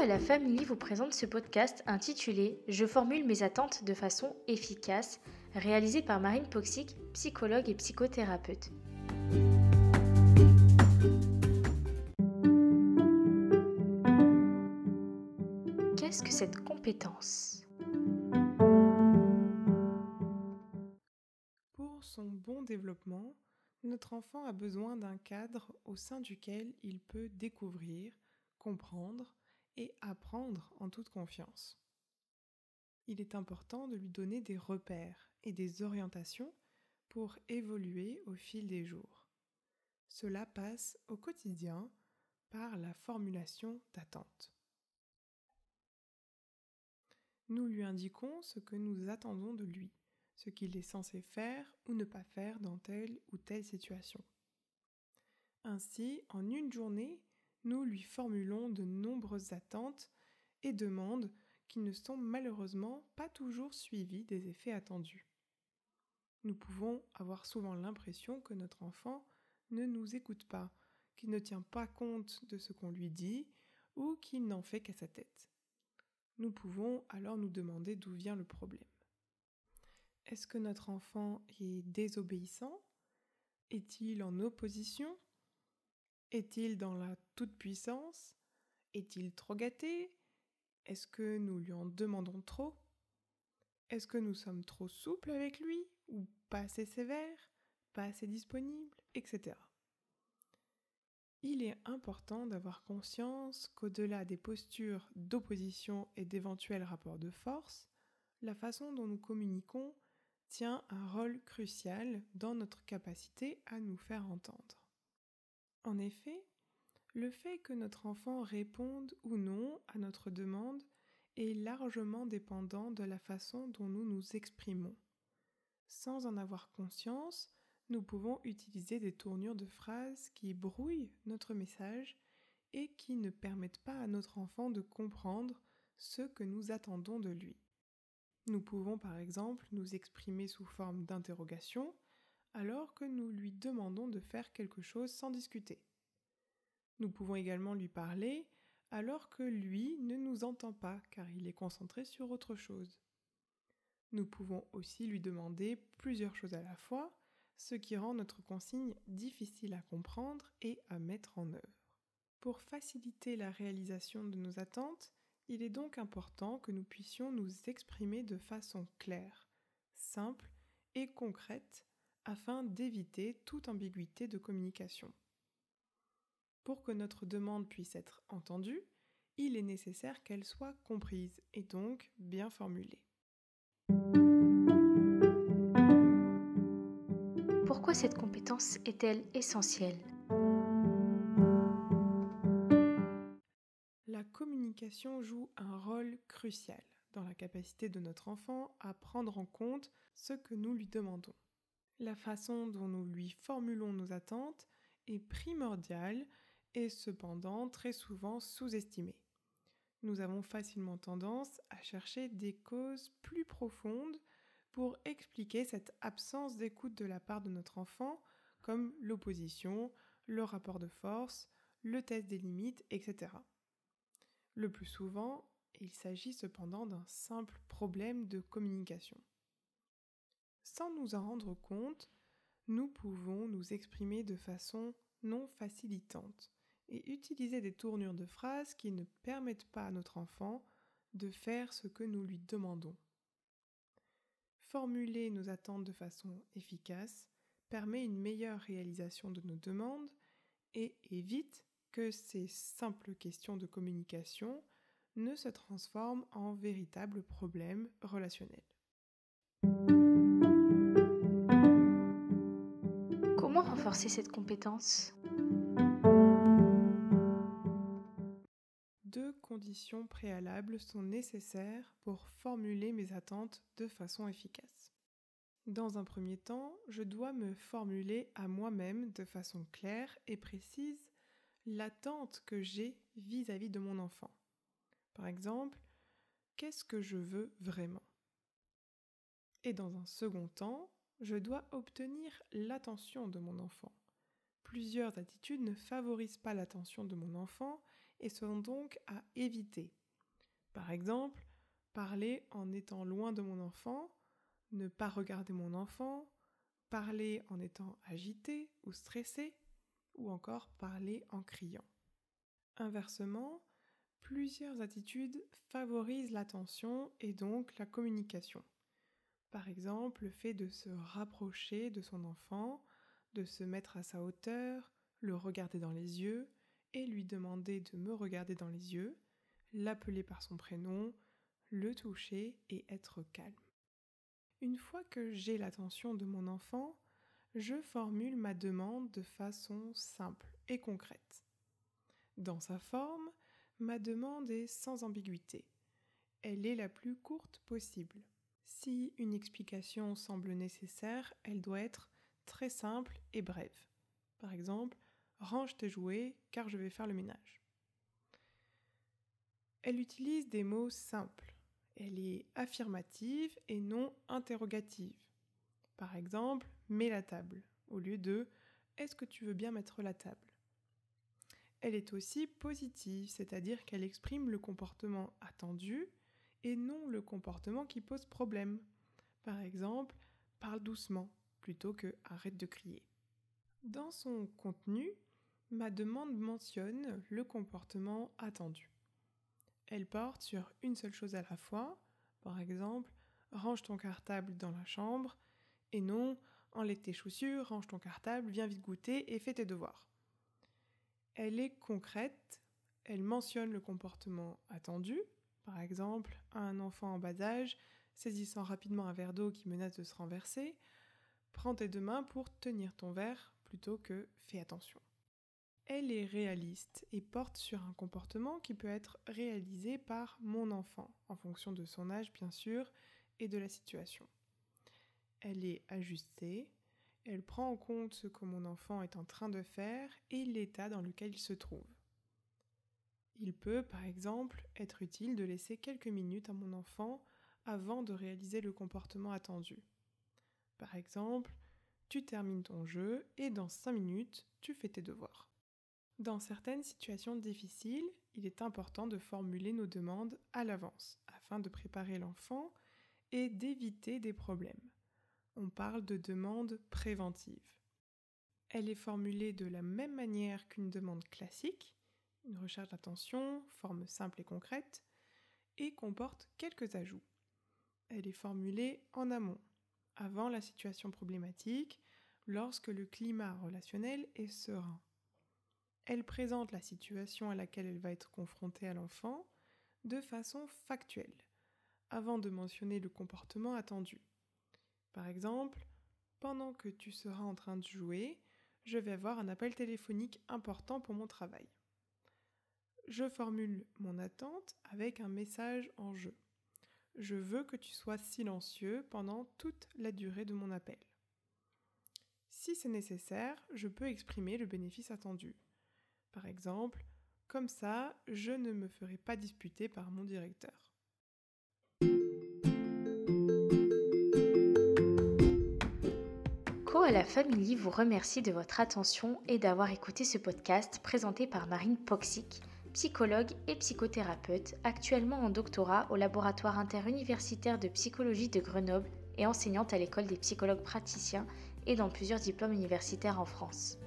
et la Famille vous présente ce podcast intitulé Je formule mes attentes de façon efficace, réalisé par Marine Poxic, psychologue et psychothérapeute. Qu'est-ce que cette compétence? Pour son bon développement, notre enfant a besoin d'un cadre au sein duquel il peut découvrir, comprendre et apprendre en toute confiance. Il est important de lui donner des repères et des orientations pour évoluer au fil des jours. Cela passe au quotidien par la formulation d'attente. Nous lui indiquons ce que nous attendons de lui, ce qu'il est censé faire ou ne pas faire dans telle ou telle situation. Ainsi, en une journée, nous lui formulons de nombreuses attentes et demandes qui ne sont malheureusement pas toujours suivies des effets attendus. Nous pouvons avoir souvent l'impression que notre enfant ne nous écoute pas, qu'il ne tient pas compte de ce qu'on lui dit ou qu'il n'en fait qu'à sa tête. Nous pouvons alors nous demander d'où vient le problème. Est-ce que notre enfant est désobéissant? Est-il en opposition? Est-il dans la toute-puissance? Est-il trop gâté? Est-ce que nous lui en demandons trop? Est-ce que nous sommes trop souples avec lui? Ou pas assez sévères? Pas assez disponibles? Etc. Il est important d'avoir conscience qu'au-delà des postures d'opposition et d'éventuels rapports de force, la façon dont nous communiquons tient un rôle crucial dans notre capacité à nous faire entendre. En effet, le fait que notre enfant réponde ou non à notre demande est largement dépendant de la façon dont nous nous exprimons. Sans en avoir conscience, nous pouvons utiliser des tournures de phrases qui brouillent notre message et qui ne permettent pas à notre enfant de comprendre ce que nous attendons de lui. Nous pouvons par exemple nous exprimer sous forme d'interrogation alors que nous lui demandons de faire quelque chose sans discuter. Nous pouvons également lui parler alors que lui ne nous entend pas car il est concentré sur autre chose. Nous pouvons aussi lui demander plusieurs choses à la fois, ce qui rend notre consigne difficile à comprendre et à mettre en œuvre. Pour faciliter la réalisation de nos attentes, il est donc important que nous puissions nous exprimer de façon claire, simple et concrète afin d'éviter toute ambiguïté de communication. Pour que notre demande puisse être entendue, il est nécessaire qu'elle soit comprise et donc bien formulée. Pourquoi cette compétence est-elle essentielle? La communication joue un rôle crucial dans la capacité de notre enfant à prendre en compte ce que nous lui demandons. La façon dont nous lui formulons nos attentes est primordiale et cependant très souvent sous-estimée. Nous avons facilement tendance à chercher des causes plus profondes pour expliquer cette absence d'écoute de la part de notre enfant, comme l'opposition, le rapport de force, le test des limites, etc. Le plus souvent, il s'agit cependant d'un simple problème de communication. Sans nous en rendre compte, nous pouvons nous exprimer de façon non facilitante et utiliser des tournures de phrases qui ne permettent pas à notre enfant de faire ce que nous lui demandons. Formuler nos attentes de façon efficace permet une meilleure réalisation de nos demandes et évite que ces simples questions de communication ne se transforment en véritables problèmes relationnels. Cette compétence Deux conditions préalables sont nécessaires pour formuler mes attentes de façon efficace. Dans un premier temps, je dois me formuler à moi-même de façon claire et précise l'attente que j'ai vis-à-vis de mon enfant. Par exemple, qu'est-ce que je veux vraiment? Et dans un second temps, je dois obtenir l'attention de mon enfant. Plusieurs attitudes ne favorisent pas l'attention de mon enfant et sont donc à éviter. Par exemple, parler en étant loin de mon enfant, ne pas regarder mon enfant, parler en étant agité ou stressé, ou encore parler en criant. Inversement, plusieurs attitudes favorisent l'attention et donc la communication. Par exemple, le fait de se rapprocher de son enfant, de se mettre à sa hauteur, le regarder dans les yeux et lui demander de me regarder dans les yeux, l'appeler par son prénom, le toucher et être calme. Une fois que j'ai l'attention de mon enfant, je formule ma demande de façon simple et concrète. Dans sa forme, ma demande est sans ambiguïté. Elle est la plus courte possible. Si une explication semble nécessaire, elle doit être très simple et brève. Par exemple, range tes jouets car je vais faire le ménage. Elle utilise des mots simples. Elle est affirmative et non interrogative. Par exemple, mets la table au lieu de est-ce que tu veux bien mettre la table? Elle est aussi positive, c'est-à-dire qu'elle exprime le comportement attendu et non le comportement qui pose problème. Par exemple, parle doucement plutôt que arrête de crier. Dans son contenu, ma demande mentionne le comportement attendu. Elle porte sur une seule chose à la fois, par exemple, range ton cartable dans la chambre, et non, enlève tes chaussures, range ton cartable, viens vite goûter et fais tes devoirs. Elle est concrète, elle mentionne le comportement attendu, par exemple, un enfant en bas âge saisissant rapidement un verre d'eau qui menace de se renverser, prends tes deux mains pour tenir ton verre plutôt que fais attention. Elle est réaliste et porte sur un comportement qui peut être réalisé par mon enfant, en fonction de son âge bien sûr et de la situation. Elle est ajustée, elle prend en compte ce que mon enfant est en train de faire et l'état dans lequel il se trouve. Il peut, par exemple, être utile de laisser quelques minutes à mon enfant avant de réaliser le comportement attendu. Par exemple, tu termines ton jeu et dans 5 minutes, tu fais tes devoirs. Dans certaines situations difficiles, il est important de formuler nos demandes à l'avance afin de préparer l'enfant et d'éviter des problèmes. On parle de demande préventive. Elle est formulée de la même manière qu'une demande classique, une recherche d'attention, forme simple et concrète, et comporte quelques ajouts. Elle est formulée en amont, avant la situation problématique, lorsque le climat relationnel est serein. Elle présente la situation à laquelle elle va être confrontée à l'enfant de façon factuelle, avant de mentionner le comportement attendu. Par exemple, pendant que tu seras en train de jouer, je vais avoir un appel téléphonique important pour mon travail je formule mon attente avec un message en jeu. Je veux que tu sois silencieux pendant toute la durée de mon appel. Si c'est nécessaire, je peux exprimer le bénéfice attendu. Par exemple, comme ça, je ne me ferai pas disputer par mon directeur. la Family vous remercie de votre attention et d'avoir écouté ce podcast présenté par Marine Poxic psychologue et psychothérapeute, actuellement en doctorat au laboratoire interuniversitaire de psychologie de Grenoble et enseignante à l'école des psychologues praticiens et dans plusieurs diplômes universitaires en France.